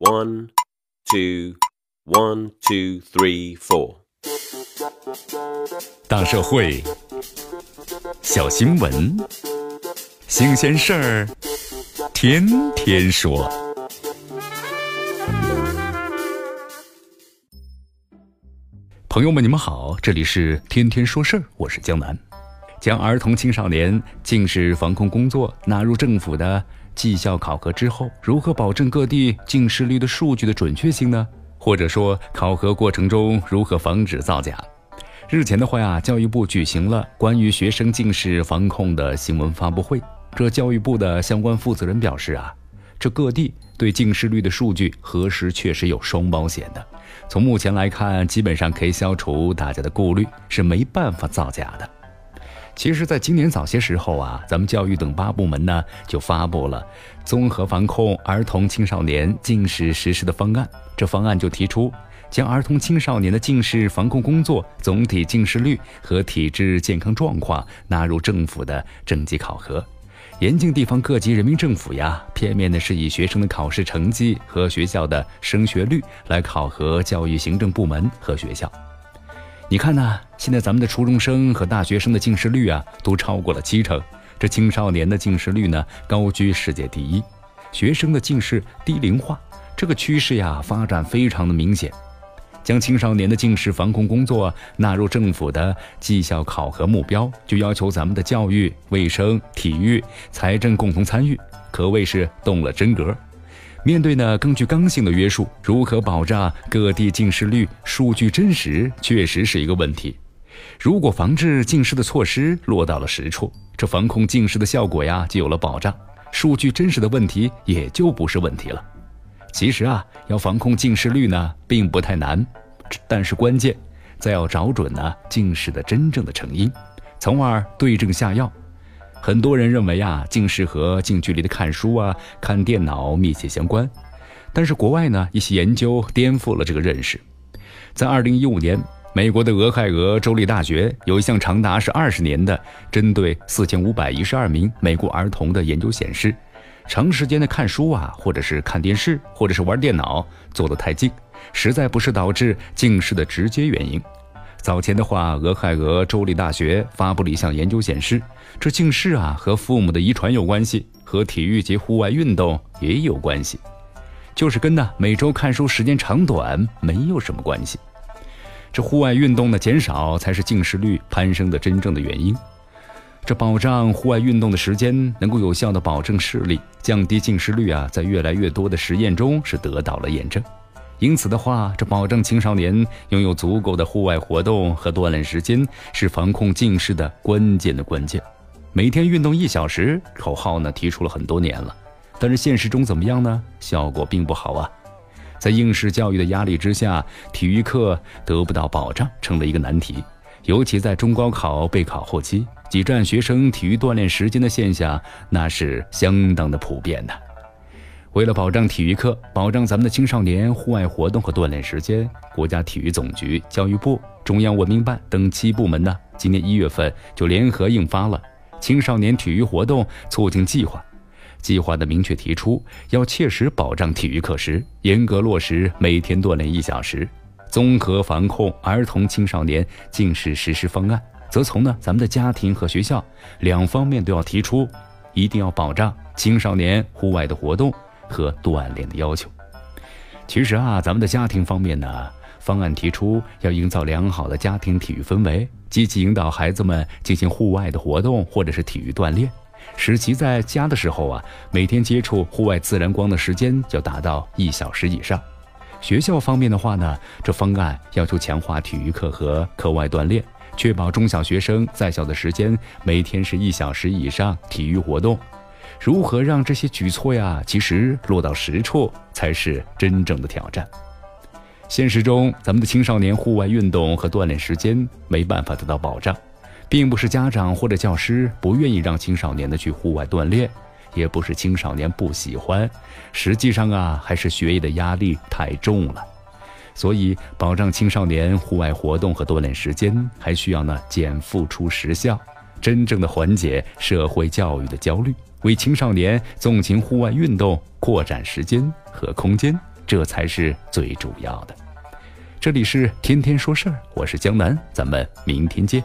One, two, one, two, three, four. 大社会，小新闻，新鲜事儿，天天说。朋友们，你们好，这里是天天说事儿，我是江南。将儿童青少年近视防控工作纳入政府的绩效考核之后，如何保证各地近视率的数据的准确性呢？或者说，考核过程中如何防止造假？日前的话呀，教育部举行了关于学生近视防控的新闻发布会。这教育部的相关负责人表示啊，这各地对近视率的数据核实确实有双保险的。从目前来看，基本上可以消除大家的顾虑，是没办法造假的。其实，在今年早些时候啊，咱们教育等八部门呢就发布了综合防控儿童青少年近视实施的方案。这方案就提出，将儿童青少年的近视防控工作总体近视率和体质健康状况纳入政府的政绩考核，严禁地方各级人民政府呀片面的是以学生的考试成绩和学校的升学率来考核教育行政部门和学校。你看呢？现在咱们的初中生和大学生的近视率啊，都超过了七成。这青少年的近视率呢，高居世界第一。学生的近视低龄化，这个趋势呀，发展非常的明显。将青少年的近视防控工作纳入政府的绩效考核目标，就要求咱们的教育、卫生、体育、财政共同参与，可谓是动了真格。面对呢更具刚性的约束，如何保障各地近视率数据真实，确实是一个问题。如果防治近视的措施落到了实处，这防控近视的效果呀就有了保障，数据真实的问题也就不是问题了。其实啊，要防控近视率呢，并不太难，但是关键在要找准呢近视的真正的成因，从而对症下药。很多人认为啊，近视和近距离的看书啊、看电脑密切相关，但是国外呢一些研究颠覆了这个认识。在二零一五年，美国的俄亥俄州立大学有一项长达是二十年的针对四千五百一十二名美国儿童的研究显示，长时间的看书啊，或者是看电视，或者是玩电脑，坐得太近，实在不是导致近视的直接原因。早前的话，俄亥俄州立大学发布了一项研究显示，这近视啊和父母的遗传有关系，和体育及户外运动也有关系，就是跟呢每周看书时间长短没有什么关系。这户外运动的减少才是近视率攀升的真正的原因。这保障户外运动的时间，能够有效的保证视力，降低近视率啊，在越来越多的实验中是得到了验证。因此的话，这保证青少年拥有足够的户外活动和锻炼时间，是防控近视的关键的关键。每天运动一小时，口号呢提出了很多年了，但是现实中怎么样呢？效果并不好啊。在应试教育的压力之下，体育课得不到保障，成了一个难题。尤其在中高考备考后期，挤占学生体育锻炼时间的现象，那是相当的普遍的。为了保障体育课，保障咱们的青少年户外活动和锻炼时间，国家体育总局、教育部、中央文明办等七部门呢，今年一月份就联合印发了《青少年体育活动促进计划》。计划的明确提出，要切实保障体育课时严格落实每天锻炼一小时。综合防控儿童青少年近视实施方案，则从呢咱们的家庭和学校两方面都要提出，一定要保障青少年户外的活动。和锻炼的要求。其实啊，咱们的家庭方面呢，方案提出要营造良好的家庭体育氛围，积极引导孩子们进行户外的活动或者是体育锻炼，使其在家的时候啊，每天接触户外自然光的时间要达到一小时以上。学校方面的话呢，这方案要求强化体育课和课外锻炼，确保中小学生在校的时间每天是一小时以上体育活动。如何让这些举措呀，其实落到实处才是真正的挑战。现实中，咱们的青少年户外运动和锻炼时间没办法得到保障，并不是家长或者教师不愿意让青少年的去户外锻炼，也不是青少年不喜欢，实际上啊，还是学业的压力太重了。所以，保障青少年户外活动和锻炼时间，还需要呢减负出实效，真正的缓解社会教育的焦虑。为青少年纵情户外运动扩展时间和空间这才是最主要的。这里是天天说事儿，我是江南，咱们明天见。